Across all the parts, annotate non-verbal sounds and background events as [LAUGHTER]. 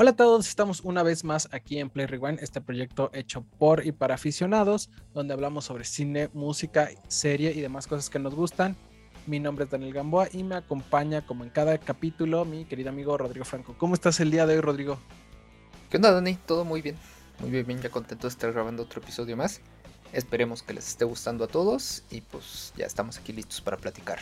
Hola a todos, estamos una vez más aquí en Play Rewind, este proyecto hecho por y para aficionados, donde hablamos sobre cine, música, serie y demás cosas que nos gustan. Mi nombre es Daniel Gamboa y me acompaña, como en cada capítulo, mi querido amigo Rodrigo Franco. ¿Cómo estás el día de hoy, Rodrigo? ¿Qué onda, Dani? Todo muy bien. Muy bien, bien, ya contento de estar grabando otro episodio más. Esperemos que les esté gustando a todos y pues ya estamos aquí listos para platicar.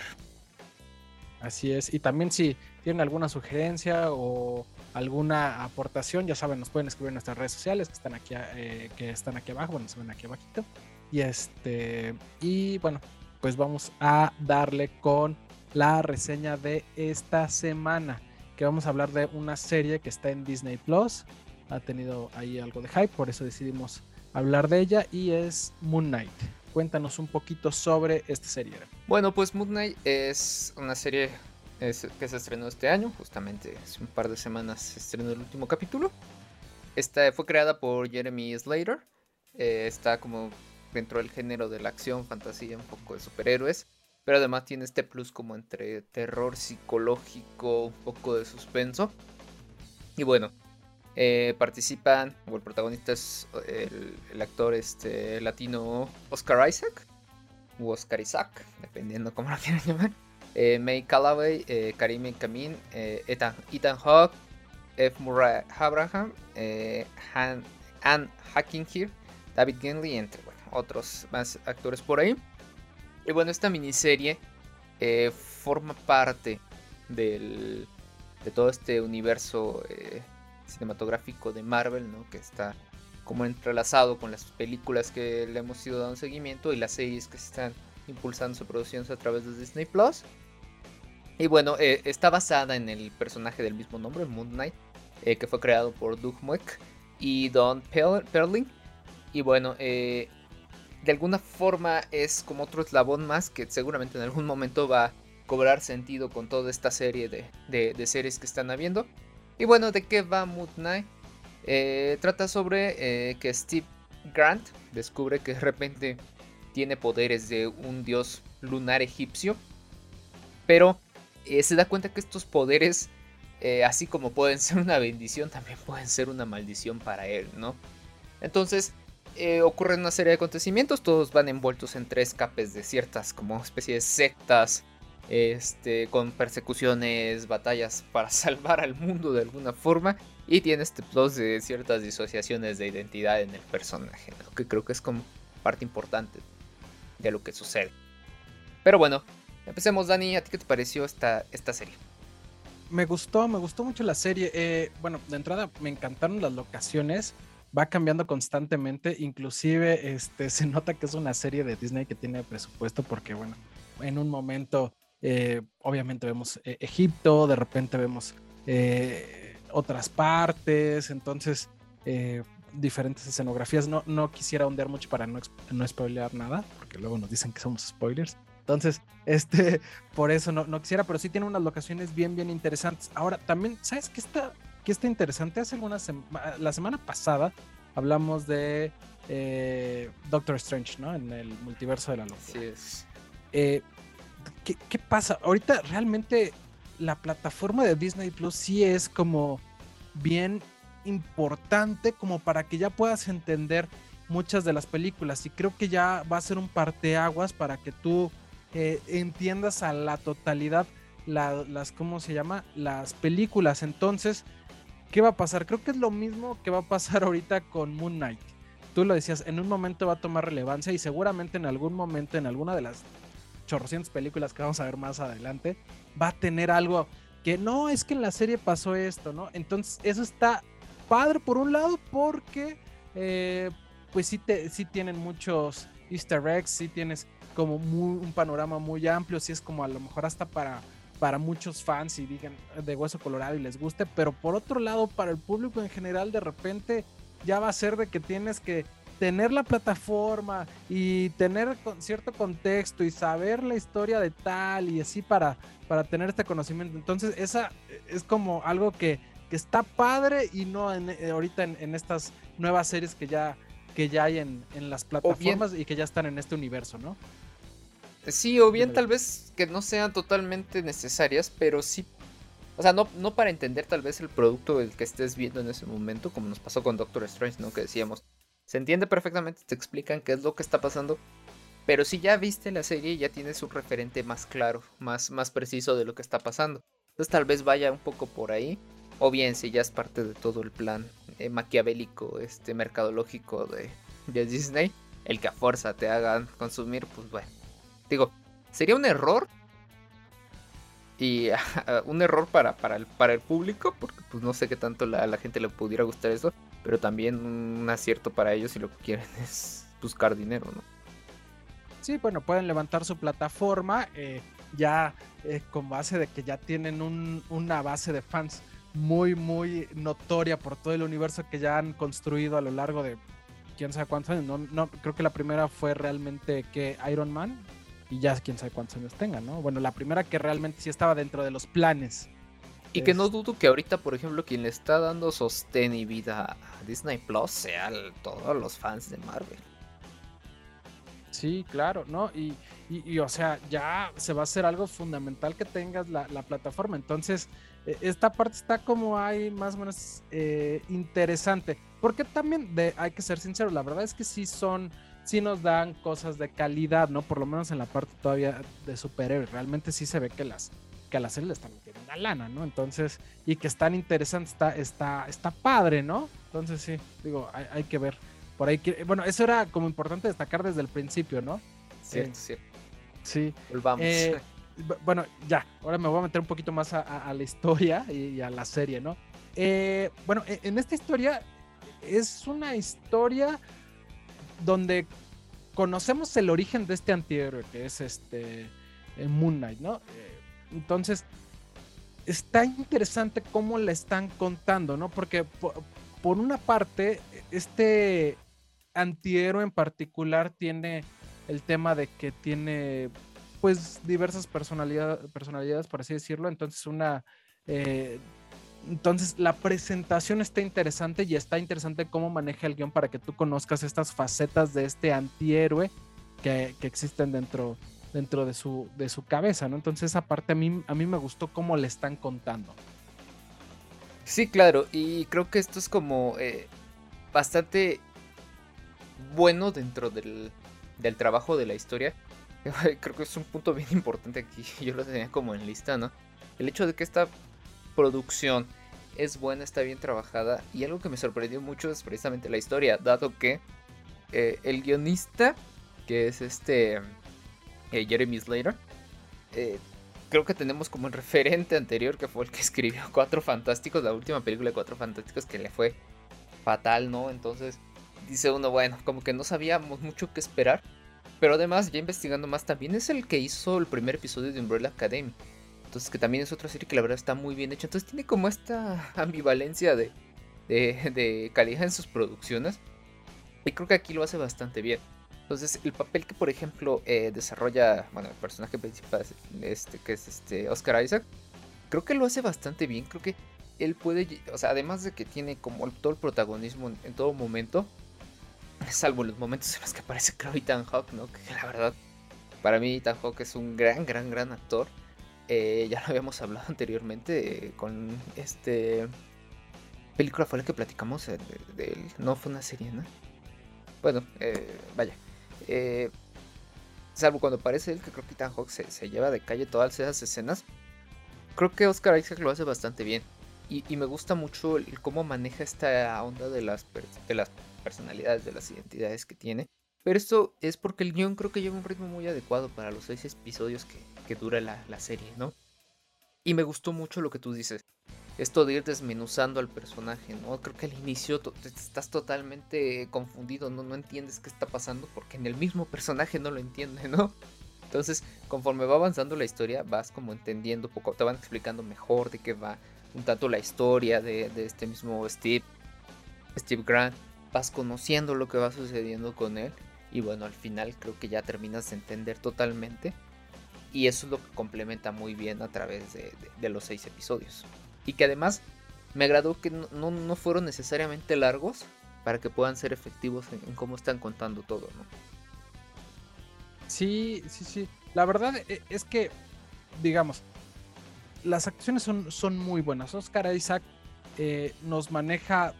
Así es, y también si tienen alguna sugerencia o alguna aportación, ya saben, nos pueden escribir en nuestras redes sociales que están aquí, eh, que están aquí abajo, bueno, se ven aquí abajito. Y este, y bueno, pues vamos a darle con la reseña de esta semana, que vamos a hablar de una serie que está en Disney Plus. Ha tenido ahí algo de hype, por eso decidimos hablar de ella y es Moon Knight. Cuéntanos un poquito sobre esta serie. Bueno, pues Moon Knight es una serie que se estrenó este año, justamente hace un par de semanas se estrenó el último capítulo. Esta fue creada por Jeremy Slater, eh, está como dentro del género de la acción, fantasía, un poco de superhéroes, pero además tiene este plus como entre terror psicológico, un poco de suspenso. Y bueno, eh, participan, o el protagonista es el, actor este, latino Oscar Isaac, o Oscar Isaac, dependiendo cómo lo quieran llamar. Eh, May Callaway, eh, Karim Kamin, eh, Ethan, Ethan Hawke, F. Murray Abraham, Han, Anne Hackinghir, David Genley, entre otros más actores por ahí. Y bueno, esta miniserie forma parte del, de todo este universo cinematográfico de Marvel, ¿no? Que está como entrelazado con las películas que le hemos ido dando seguimiento y las series que se están impulsando su producción a través de Disney Plus. Y bueno, eh, está basada en el personaje del mismo nombre, Moon Knight, eh, que fue creado por Doug Mueck y Don Perling. Y bueno, eh, de alguna forma es como otro eslabón más que seguramente en algún momento va a cobrar sentido con toda esta serie de, de series que están habiendo. Y bueno, ¿de qué va Moon Knight? Eh, trata sobre que Steve Grant descubre que de repente tiene poderes de un dios lunar egipcio. Pero eh, se da cuenta que estos poderes, así como pueden [LAUGHS] ser una bendición, también pueden ser una maldición para él, ¿no? Entonces ocurren una serie de acontecimientos, todos van envueltos en tres capes de ciertas como especies de sectas este, con persecuciones, batallas [LAUGHS] para salvar al mundo de alguna forma. Y tiene este plus de ciertas disociaciones de identidad en el personaje, que creo que es como parte importante de lo que sucede. Pero bueno, empecemos Dani, ¿a ti qué te pareció esta, esta serie? Me gustó, me gustó mucho la serie. Eh, bueno, de entrada me encantaron las locaciones. Va cambiando constantemente. Inclusive este, [LAUGHS] se nota que es una serie de Disney que tiene presupuesto porque, bueno, en un momento eh, obviamente vemos eh, Egipto, de repente vemos otras partes, entonces diferentes escenografías. No, no quisiera ondear mucho para no, no spoilear nada, porque luego nos dicen que somos spoilers. Entonces, [LAUGHS] este, por eso no, no quisiera, pero sí tiene unas locaciones bien, bien interesantes. Ahora, también, ¿sabes qué está, qué está interesante? Hace una la semana pasada hablamos de Doctor Strange, ¿no? En el multiverso de la locura. Sí es. ¿qué, pasa? Ahorita realmente la plataforma de Disney Plus sí es como bien importante como para que ya puedas entender muchas de las películas y creo que ya va a ser un parteaguas para que tú eh, entiendas a la totalidad las, ¿cómo se llama? Las películas. Entonces, ¿qué va a pasar? Creo que es lo mismo que va a pasar [LAUGHS] ahorita con Moon Knight. Tú lo decías, en un momento va a tomar relevancia y seguramente en algún momento, en alguna de las chorrocientas películas que vamos a ver más adelante, va a tener algo que no es que en la serie pasó esto, ¿no? Entonces, eso está padre por un lado, porque eh, pues sí, te, sí tienen muchos easter eggs, sí tienes como un panorama muy amplio, sí es como a lo mejor hasta para, para muchos fans y digan de hueso colorado y les guste, pero por otro lado, para el público en general, de repente ya va a ser de que tienes que tener la plataforma y tener cierto contexto y saber la historia de tal y así para, para tener este conocimiento. Entonces, esa es como algo que, está padre y no en, eh, ahorita en, estas nuevas series que ya, que ya hay en, las plataformas y que ya están en este universo, ¿no? Sí, o bien tal vez que no sean totalmente necesarias, pero sí O sea, no, no para entender tal vez el producto el que estés viendo en ese momento, como nos pasó con Doctor Strange, ¿no? Que decíamos, se entiende perfectamente, te explican qué es lo que está pasando, pero si ya viste la serie, ya tienes un referente más claro, más, más preciso de lo que está pasando. Entonces tal vez vaya un poco por ahí. O bien si ya es parte de todo el plan eh, maquiavélico, este mercadológico de, de Disney, el que a fuerza te hagan consumir, pues bueno. Digo, sería un error y [LAUGHS] un error para, para, el, para el público, porque pues no sé qué tanto la, a la gente le pudiera gustar eso, pero también un acierto para ellos si lo que quieren [LAUGHS] es buscar dinero, ¿no? Sí, bueno, pueden levantar su plataforma eh, ya eh, con base de que ya tienen una base de fans muy, muy notoria por todo el universo que ya han construido a lo largo de quién sabe cuántos años. No, no creo que la primera fue realmente que Iron Man, y ya quién sabe cuántos años tenga, ¿no? Bueno, la primera que realmente sí estaba dentro de los planes. Y que no dudo que ahorita, por ejemplo, quien le está dando sostén y vida a Disney Plus sea todos los fans de Marvel. Sí, claro, ¿no? Y, y, o sea, ya se va a hacer algo fundamental que tengas la, plataforma. Entonces, e, esta parte está como ahí más o menos eh, interesante. Porque también, de, hay que ser sincero, la verdad es que sí son sí nos dan cosas de calidad, ¿no? Por lo menos en la parte todavía de superhéroes. Realmente sí se ve que las que a la serie le están metiendo una lana, ¿no? Entonces, y que están interesantes, está, está, está padre, ¿no? Entonces sí, digo, hay, que ver. Por ahí, bueno, eso era como importante destacar desde el principio, ¿no? Cierto, sí. Sí. Volvamos. Eh, bueno, ya, ahora me voy a meter un poquito más a, la historia [LAUGHS] y, a la serie, ¿no? Eh, bueno, e, en esta historia es una historia donde conocemos el origen de este antihéroe que es este Moon Knight, ¿no? Eh, entonces, está interesante cómo le están contando, ¿no? Porque por, una parte, este antihéroe en particular tiene el tema de que tiene pues diversas personalidades, personalidades por así decirlo, entonces una eh, entonces, la presentación está interesante y está interesante cómo maneja el guion para que tú conozcas estas facetas de este antihéroe que, existen dentro, dentro de, su, de su cabeza, ¿no? Entonces, esa parte a mí, a mí me gustó cómo le están contando. Sí, claro, y creo que esto es como eh, bastante bueno dentro del, del trabajo de la historia. [LAUGHS] Creo que es un punto bien importante aquí, yo lo tenía como en lista, ¿no? El hecho de que esta producción es buena, está bien trabajada. Y algo que me sorprendió mucho es precisamente la historia, dado que eh, el guionista, que es este eh, Jeremy Slater, eh, creo que tenemos como el referente anterior, que fue el que [LAUGHS] escribió Cuatro Fantásticos, la última película de Cuatro Fantásticos que le fue fatal, ¿no? Entonces dice uno, bueno, como que no sabíamos mucho qué esperar. Pero además, ya investigando más, también es el que hizo el primer episodio de Umbrella Academy. Entonces, que también es otra serie que la verdad está muy bien hecha. Entonces, tiene como esta [LAUGHS] ambivalencia de, de, calidad en sus producciones. Y creo que aquí lo hace bastante bien. Entonces, el papel que, por ejemplo, eh, desarrolla, bueno, el personaje principal, este, que es este Oscar Isaac, creo que lo hace bastante bien. Creo que él puede, o sea, además de que tiene como todo el protagonismo en, todo momento, [LAUGHS] salvo los momentos en los que aparece Chloe Ethan Hawk, ¿no? Que la verdad, para mí Ethan Hawk es un gran, gran, gran actor. Eh, ya lo habíamos hablado [LAUGHS] anteriormente con este película fue la que platicamos de, no fue una serie no bueno eh, vaya eh, salvo cuando aparece él que creo que Ethan Hawke se, lleva de calle todas esas escenas creo que Oscar Isaac lo hace bastante bien. Y, me gusta mucho el, cómo maneja esta onda de las, de las personalidades de las identidades que tiene. Pero esto es porque el guion creo que lleva un ritmo muy adecuado para los seis episodios que, que dura la, serie, ¿no? Y me gustó mucho lo que tú dices. Esto de ir desmenuzando al personaje, ¿no? Creo que al inicio estás totalmente confundido, ¿no? No entiendes qué está pasando porque en el mismo personaje no lo entiende, ¿no? Entonces, conforme va avanzando la historia, vas como entendiendo poco, te van explicando mejor de qué va un tanto la historia de, de este mismo Steve, Steve Grant, vas conociendo lo que va sucediendo con él y bueno, al final creo que ya terminas de entender totalmente. Y eso es lo que complementa muy bien a través de, los seis episodios. Y que además me agradó que no, fueron necesariamente largos para que puedan ser efectivos en, cómo están contando todo, ¿no? Sí, sí, sí. La verdad e, es que, digamos, las actuaciones son, son muy buenas. Oscar Isaac eh, nos maneja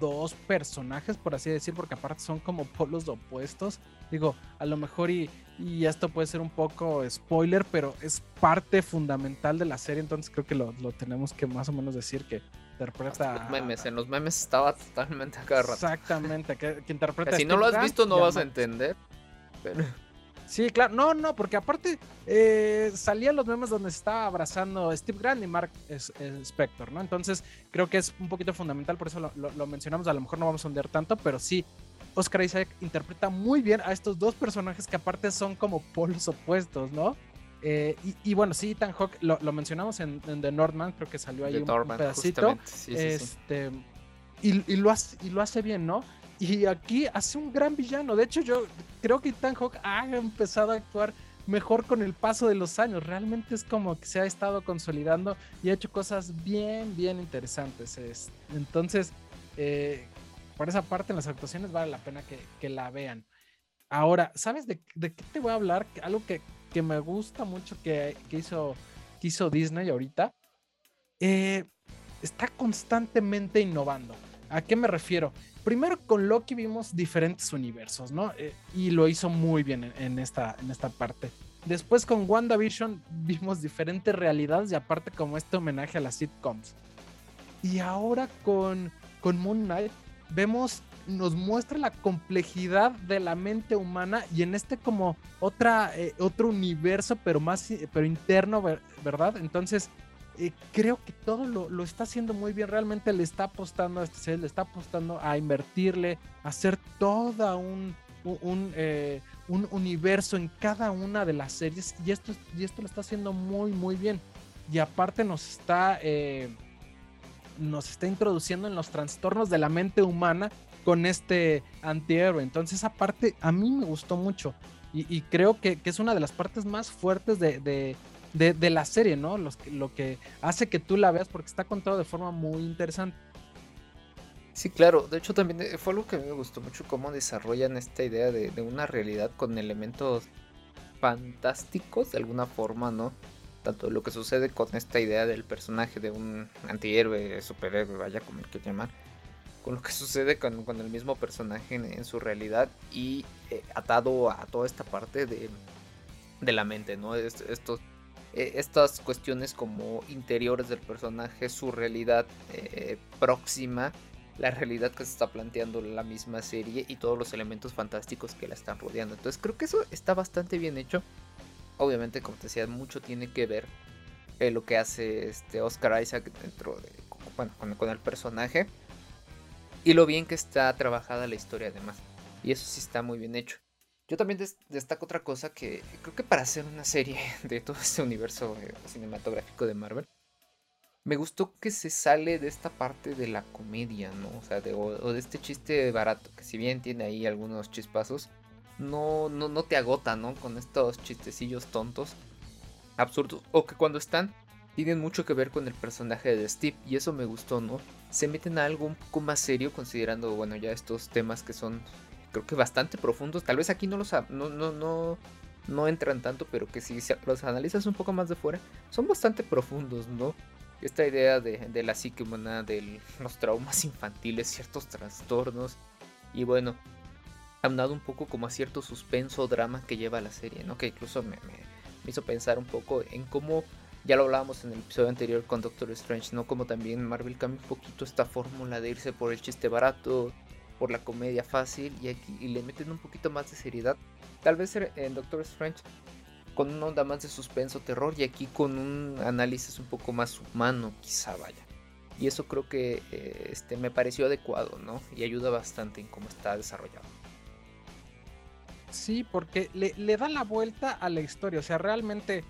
dos personajes, por así decir, porque aparte son como polos opuestos. Digo, a lo mejor y, y esto puede ser un poco spoiler, pero es parte fundamental de la serie, entonces creo que lo, lo tenemos que más o menos decir que interpreta... los memes, en los memes estaba totalmente agarrado. Exactamente, que, interpreta... si no lo has visto no vas a entender. Pero... Sí, claro, no, no, porque aparte eh, salían los memes donde estaba abrazando Steve Grant y Mark Spector, ¿no? Entonces creo que es un poquito fundamental, por eso lo, mencionamos, a lo mejor no vamos a hundir tanto, pero sí, Oscar Isaac interpreta muy bien a estos dos personajes que aparte son como polos opuestos, ¿no? Eh, y, bueno, sí, Ethan Hawke, lo, mencionamos en, The Northman, creo que salió ahí un, pedacito. este, Y, lo hace, y lo hace bien, ¿no? Y aquí hace un gran villano. De hecho, yo creo que Ethan Hawke ha empezado a actuar mejor con el paso de los años. Realmente es como que se ha estado consolidando y ha hecho cosas bien, bien interesantes. Entonces, eh, por esa parte en las actuaciones vale la pena que, la vean. Ahora, ¿sabes de, qué te voy a hablar? Algo que, me gusta mucho que, hizo, que hizo Disney ahorita. Eh, está constantemente innovando. ¿A qué me refiero? primero con Loki vimos diferentes universos, ¿no? Eh, y lo hizo muy bien en, esta, en esta parte. Después con WandaVision [LAUGHS] vimos diferentes realidades y aparte como este homenaje a las sitcoms. Y ahora con, con Moon Knight vemos, nos muestra la complejidad de la mente humana y en este como otra, eh, otro universo, pero más, pero interno, ¿verdad? Entonces eh, creo que todo lo, está haciendo muy bien. Realmente le está apostando a este set, le está apostando a invertirle, a hacer toda un, un, eh, universo en cada una de las series. Y esto, y esto lo está haciendo muy, muy bien. Y aparte nos está, nos está introduciendo en los trastornos de la mente humana con este antihéroe. Entonces, aparte, a mí me gustó mucho. Y, creo que, es una de las partes más fuertes de de, la serie, ¿no? Los, lo que hace que tú la veas porque está contado de forma muy interesante. Sí, claro. De hecho, también eh, fue algo que a mí me gustó mucho cómo desarrollan esta idea de, una realidad con elementos fantásticos de alguna forma, ¿no? Tanto lo que sucede con esta idea del personaje de un antihéroe, superhéroe, vaya como el que llamar, con lo que [LAUGHS] sucede con, el mismo personaje en, su realidad y eh, atado a toda esta parte de, de la mente, ¿no? Estos eh, estas cuestiones como interiores del personaje, su realidad eh, próxima, la realidad que se está planteando la misma serie y todos los elementos fantásticos que la están rodeando. Entonces creo que eso está bastante bien hecho. Obviamente, como te decía, mucho tiene que ver eh, lo que hace este Oscar Isaac dentro de, bueno, con el personaje y lo bien que está trabajada la historia además. Y eso sí está muy bien hecho. Yo también destaco otra cosa que creo que para hacer una serie [LAUGHS] de todo este universo eh, cinematográfico de Marvel, me gustó que se sale de esta parte de la comedia, ¿no? O sea, de, o, de este chiste barato, que si bien tiene ahí algunos chispazos, no, no, no te agota, ¿no? Con estos chistecillos tontos, absurdos, o que cuando están, tienen mucho que ver con el personaje de Steve, y eso me gustó, ¿no? Se meten a algo un poco más serio, considerando, bueno, ya estos temas que son creo que bastante profundos. Tal vez aquí no los no, no, no, no entran tanto, pero que si los analizas un poco más de fuera, son bastante profundos, ¿no? Esta idea de, la psique de los traumas [LAUGHS] infantiles, ciertos trastornos. Y bueno, dado un poco como a cierto suspenso drama que lleva la serie, ¿no? Que incluso me, me, hizo pensar un poco en cómo ya lo hablábamos en el episodio anterior con Doctor Strange, ¿no? Como también Marvel cambia un poquito esta fórmula de irse por el chiste barato, por la comedia fácil y aquí y le meten un poquito más de seriedad. Tal vez en Doctor Strange con una onda más de suspenso, terror y aquí con un análisis un poco más humano, quizá vaya. Y eso creo que eh, este, me pareció adecuado, ¿no? Y ayuda bastante en cómo está desarrollado. Sí, porque le, le da la vuelta a la historia, o sea, realmente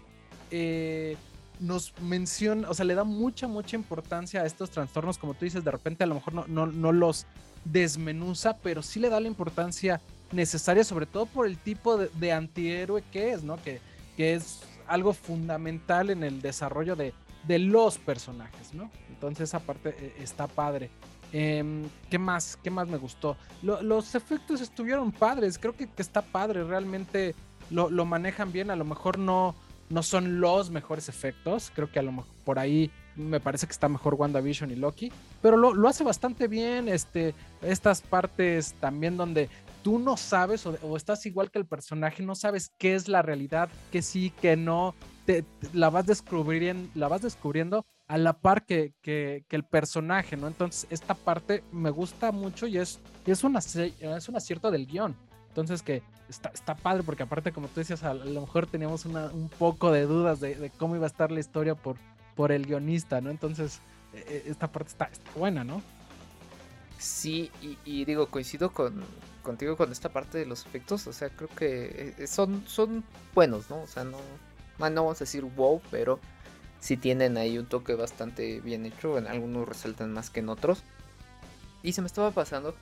eh, nos menciona, o sea, le da mucha, mucha importancia a estos trastornos, como tú dices, de repente a lo mejor no, no, no los desmenuza, pero sí le da la importancia necesaria, sobre todo por el tipo de, antihéroe que es, ¿no? Que, que, es algo fundamental en el desarrollo de, de los personajes, ¿no? Entonces esa parte eh, está padre. Em, ¿Qué más? ¿Qué más me gustó? los efectos estuvieron padres, creo que, está padre, realmente lo, manejan bien, a lo mejor no, no son los mejores efectos. Creo que a lo mejor por ahí me parece que está mejor WandaVision y Loki, pero lo, hace bastante bien. Este, estas partes también donde tú no sabes o, estás igual que el personaje, no sabes qué es la realidad, que sí, que no, te, la, vas descubriendo, la vas descubriendo a la par que, que, el personaje, ¿no? Entonces, esta parte me gusta mucho y es, es, una, es un acierto del guion. Entonces, que está, está padre, porque aparte, como tú decías, a lo mejor teníamos una, un poco de dudas de, cómo iba a estar la historia por, por el guionista, ¿no? Entonces, e, e, esta parte está, buena, ¿no? Sí, y, digo, coincido con, contigo con esta parte de los efectos, o sea, creo que eh, son, son buenos, ¿no? O sea, no, no vamos a decir wow, pero sí tienen ahí un toque bastante bien hecho, en algunos resaltan más que en otros. Y se me estaba pasando,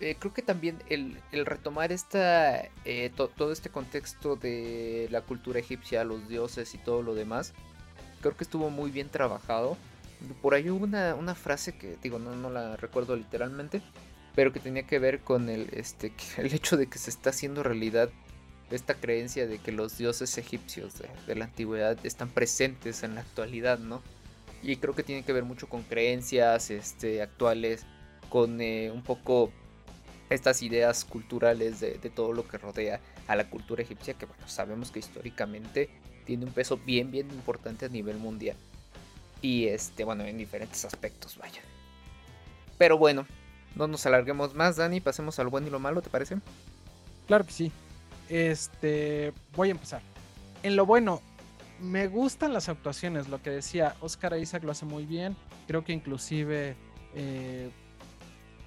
eh, creo que también el, retomar esta, eh, todo este contexto de la cultura egipcia, los dioses y todo lo demás, creo que estuvo muy bien trabajado por ahí hubo una, una frase que, digo, no, no la recuerdo literalmente, pero que tenía que ver con el, este, [LAUGHS] el hecho de que se está haciendo realidad esta creencia de que los dioses egipcios de, la antigüedad están presentes en la actualidad, ¿no? Y creo que tiene que ver mucho con creencias este, actuales, con eh, un poco estas ideas culturales de, de, todo lo que rodea a la cultura egipcia, que bueno, sabemos que históricamente tiene un peso bien, bien importante a nivel mundial. Y este, bueno, en diferentes aspectos, vaya. Pero bueno, no nos alarguemos más, Dani, pasemos al bueno y lo malo, ¿te parece? Claro que sí. Este, voy a empezar. En lo bueno, me gustan las actuaciones, lo que decía, Oscar Isaac lo hace muy bien. Creo que inclusive eh,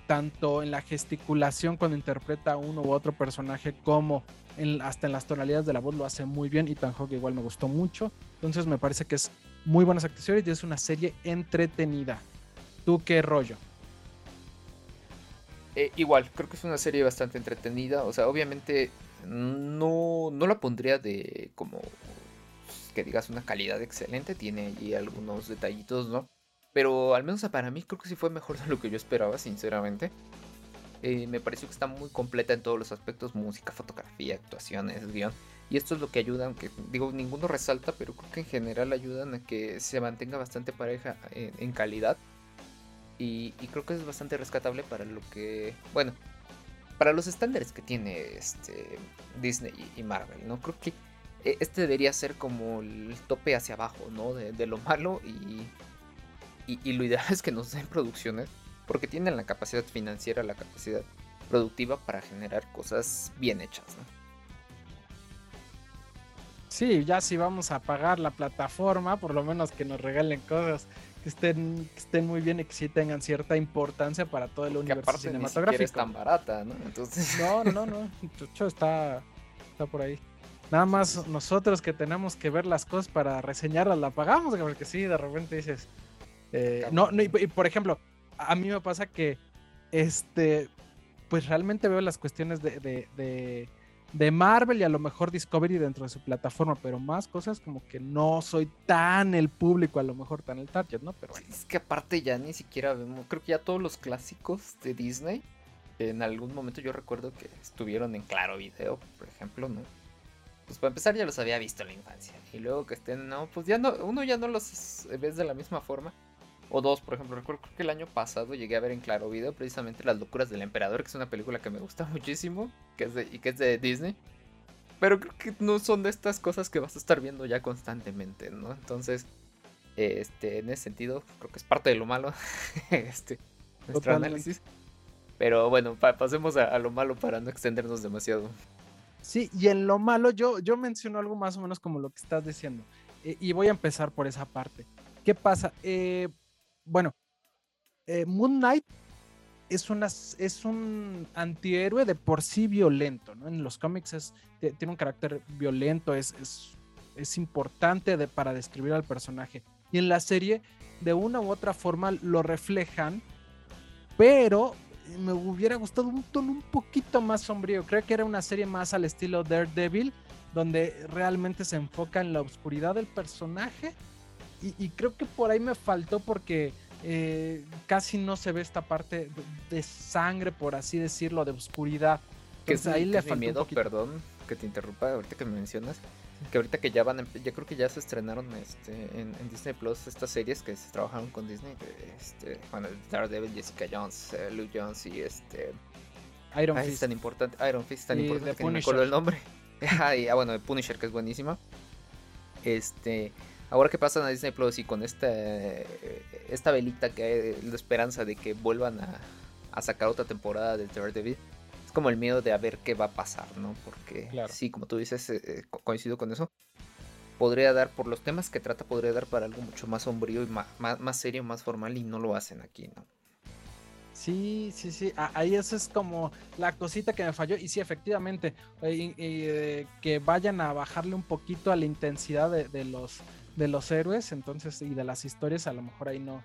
tanto en la gesticulación cuando interpreta a uno u otro personaje como hasta en las tonalidades de la voz lo hace muy bien. Y Tan Hawk igual me gustó mucho. Entonces me parece que es muy buenas actuaciones y es una serie entretenida. ¿Tú qué rollo? Eh, igual, creo que es una serie bastante entretenida. O sea, obviamente no, no la pondría de como que digas una calidad excelente. Tiene allí algunos detallitos, ¿no? Pero al menos para mí creo que sí fue mejor de lo que yo esperaba, sinceramente. Eh, me pareció que está muy completa en todos los aspectos, música, fotografía, actuaciones, guion. Y esto es lo que ayuda, aunque digo, ninguno resalta, pero creo que en general ayudan a que se mantenga bastante pareja en, calidad. Y, creo que es bastante rescatable para lo que, bueno, para los estándares que tiene este Disney y Marvel, ¿no? Creo que eh, este debería ser como el tope hacia abajo, ¿no? De, lo malo y, lo ideal [LAUGHS] es que nos den producciones porque tienen la capacidad financiera, la capacidad productiva para generar cosas bien hechas. Sí, ya si vamos a pagar la plataforma, por lo menos que nos regalen cosas que estén, estén muy bien y que sí tengan cierta importancia para todo el universo cinematográfico. Ni es tan barata, ¿no? Entonces... No, no, no. Chucho está, está por ahí. Nada más nosotros que tenemos que ver las cosas para reseñarlas, la pagamos, porque sí, de repente dices. Eh, no, no y, por ejemplo, a mí me pasa que este, pues realmente veo las cuestiones de de Marvel y a lo mejor Discovery dentro de su plataforma, pero más cosas como que no soy tan el público, a lo mejor tan el target, ¿no? Pero Es que aparte ya ni siquiera vemos, creo que ya todos los clásicos de Disney, en algún momento yo recuerdo que estuvieron en Claro Video, por ejemplo, ¿no? Pues para empezar ya los había visto en la infancia. Y luego que estén, no, pues ya no, uno ya no los ves de la misma forma. O dos, por ejemplo, recuerdo que el año pasado llegué a ver en Claro Video precisamente Las locuras del emperador, que es una película que me gusta [LAUGHS] muchísimo, que es de, y que es de Disney. Pero creo que no son de estas cosas que vas a estar viendo ya constantemente, ¿no? Entonces, este, en ese sentido, creo que es parte de lo malo, [LAUGHS] este, nuestro análisis. Pero bueno, pasemos a, lo malo para no extendernos demasiado. Sí, y en lo malo yo, yo menciono algo más o menos como lo que estás diciendo. Eh, y voy a empezar por esa parte. ¿Qué pasa? Eh, bueno, eh, Moon Knight es, una, un antihéroe de por sí violento, ¿no? En los cómics tiene un carácter violento, es, importante para describir al personaje. Y en la serie, de una u otra forma, lo reflejan, pero me hubiera gustado un tono un poquito más sombrío. Creo que era una serie más al estilo Daredevil, donde realmente se enfoca en la oscuridad del personaje. Y creo que por ahí me faltó porque eh, casi no se ve esta parte de, sangre, por así decirlo, de oscuridad. Que es ahí le falta miedo, perdón que te interrumpa ahorita que me mencionas. Que ahorita que ya van, ya creo que ya se estrenaron este, en, Disney Plus estas series que se trabajaron con Disney. Este, bueno, Daredevil, Jessica Jones, eh, Lou Jones y este. Iron Fist. tan importante, Iron Fist tan importante que no me acuerdo el nombre. [LAUGHS] ah, y, ah, bueno, Punisher, que es buenísima. Este. Ahora que pasan a Disney Plus y con esta, esta velita que hay la esperanza de que vuelvan a, a sacar otra temporada de Daredevil, es como el miedo de a ver qué va a pasar, ¿no? Porque sí, como tú dices, eh, eh, coincido con eso. Podría dar, por los temas que trata, podría dar para algo mucho más sombrío y más, más, serio, más formal, y no lo hacen aquí, ¿no? Sí, sí, sí. Ahí eso es como la cosita que me falló. Y sí, efectivamente, eh, que vayan a bajarle un poquito a la intensidad de, los de los héroes, entonces, y de las historias, a lo mejor ahí no,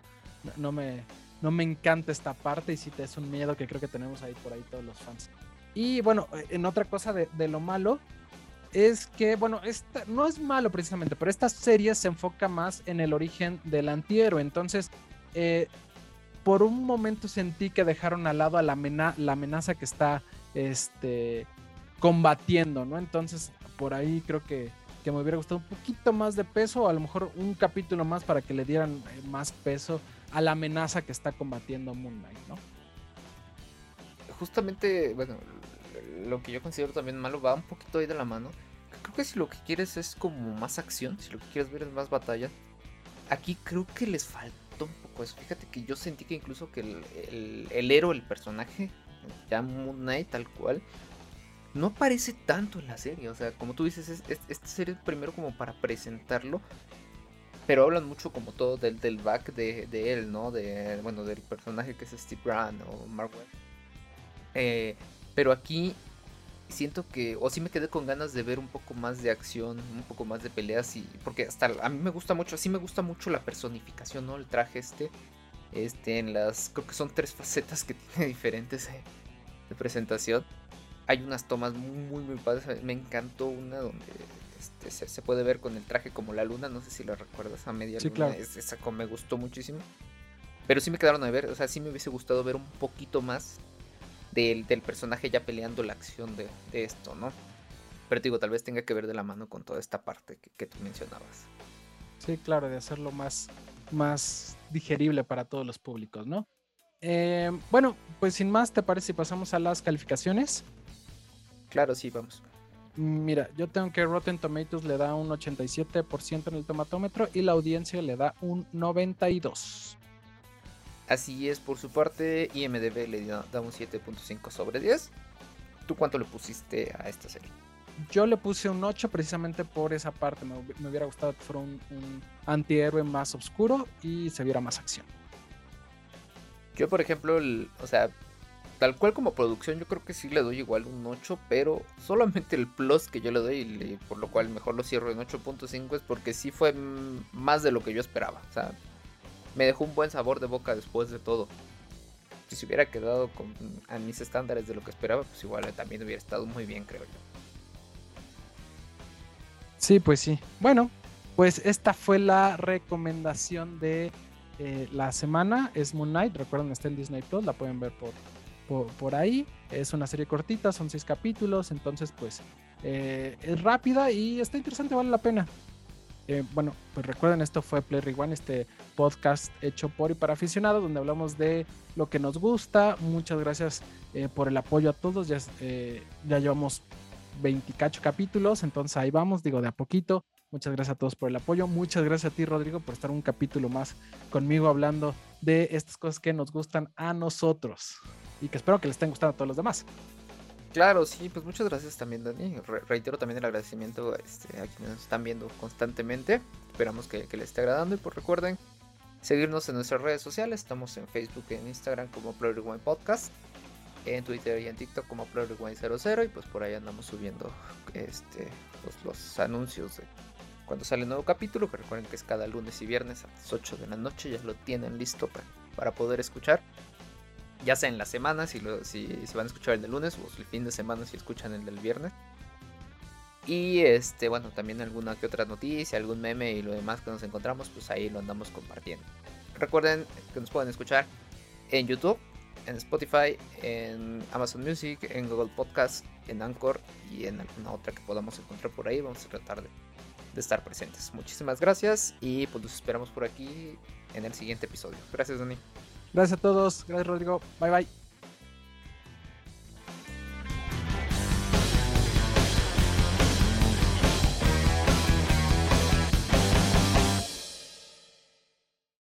no me, no me encanta esta parte y sí te es un miedo que creo que tenemos ahí por ahí todos los fans. Y bueno, en otra cosa de, lo malo, es que, bueno, esta, no es malo precisamente, pero esta serie se enfoca más en el origen del antihéroe. Entonces, eh, por un momento sentí que dejaron al lado a la, la amenaza que está este, combatiendo, ¿no? Entonces, por ahí creo que que me hubiera gustado un poquito más de peso, o a lo mejor un capítulo más para que le dieran eh, más peso a la amenaza que está combatiendo Moon Knight, ¿no? Justamente, bueno, lo que yo considero también malo va un poquito ahí de la mano. Creo que si lo que quieres es como más acción, si lo que quieres ver es más batalla, aquí creo que les faltó un poco eso. Fíjate que yo sentí que incluso que el, héroe, el personaje, ya Moon Knight tal cual, no aparece tanto en la serie. O sea, como tú dices, esta serie es primero como para presentarlo. Pero hablan mucho como todo del, del back de, él, ¿no? De, bueno, del personaje que es Steve Grant o Mark. Eh, pero aquí siento que, o sí me quedé con ganas de ver un poco más de acción, un poco más de peleas y porque hasta a mí me gusta mucho, así me gusta mucho la personificación, ¿no? El traje este, este en las, creo que son tres facetas que [LAUGHS] tiene diferentes eh, de presentación hay unas tomas muy, muy padres. Me encantó una donde este, se, puede ver con el traje como la luna. No sé si lo recuerdas a media luna. esa me gustó muchísimo. Pero sí me quedaron a ver. O sea, sí me hubiese gustado ver un poquito más del, personaje ya peleando la acción de, esto, ¿no? Pero te digo, tal vez tenga que ver de la mano con toda esta parte que, tú mencionabas. Sí, claro, de hacerlo más, más digerible para todos los públicos, ¿no? Eh, bueno, pues sin más, ¿te parece si pasamos a las calificaciones? Claro, sí, vamos. Mira, yo tengo que Rotten Tomatoes le da un 87% en el tomatómetro y la audiencia le da un 92%. Así es, por su parte, IMDB le da un 7.5 sobre 10. ¿Tú cuánto le pusiste a esta serie? Yo le puse un 8 precisamente por esa parte. Me, hubiera gustado que fuera un, un, antihéroe más oscuro y se viera más acción. Yo, por ejemplo, o sea, tal cual como producción, yo creo que sí le doy igual un 8, pero [LAUGHS] solamente el plus que yo le doy, y por lo cual mejor lo cierro en 8.5, es porque sí fue más de lo que yo esperaba. O sea, me dejó un buen sabor de boca después de todo. Si se hubiera quedado con, a mis estándares de lo que esperaba, pues igual también hubiera estado muy bien, creo yo. Sí, pues sí. Bueno, pues esta fue la recomendación de eh, la semana. Es Moon Knight. Recuerden, está en Disney Plus. La pueden ver por por, ahí. Es una serie cortita, son seis capítulos, entonces pues eh, es rápida y está interesante, vale la pena. Eh, bueno, pues recuerden, esto fue Play Rewind, este podcast hecho por y para aficionados, donde hablamos de lo que nos gusta. Muchas gracias eh, por el apoyo a todos. Ya, ya llevamos 28 capítulos, entonces ahí vamos, digo, de a poquito. Muchas gracias a todos por el apoyo. Muchas gracias a ti, Rodrigo, por estar un capítulo más conmigo hablando de estas cosas que nos gustan a nosotros y que espero que les estén gustando a todos los demás. Claro, sí, pues muchas gracias también, Dani. reitero también el agradecimiento este, a quienes nos están viendo constantemente. Esperamos que, les esté agradando y pues recuerden seguirnos en nuestras redes sociales. Estamos en Facebook y en Instagram como One Podcast, en Twitter y en TikTok como One00 y pues por ahí andamos subiendo este, pues, los anuncios de cuando sale el nuevo capítulo, que recuerden que es cada lunes y viernes a las 8 de la noche, ya lo tienen listo para, para poder escuchar ya sea en la semana, si, si, van a escuchar el del lunes, o el fin de semana si escuchan el del viernes. Y este, bueno, también alguna que otra noticia, algún meme y lo demás que nos encontramos, pues ahí lo andamos compartiendo. Recuerden que nos pueden escuchar en YouTube, en Spotify, en Amazon Music, en Google Podcast, en Anchor y en alguna otra que podamos encontrar por ahí. Vamos a tratar de, estar presentes. Muchísimas gracias y pues nos esperamos por aquí en el siguiente episodio. Gracias, Dani. Gracias a todos. Gracias, Rodrigo. Bye, bye.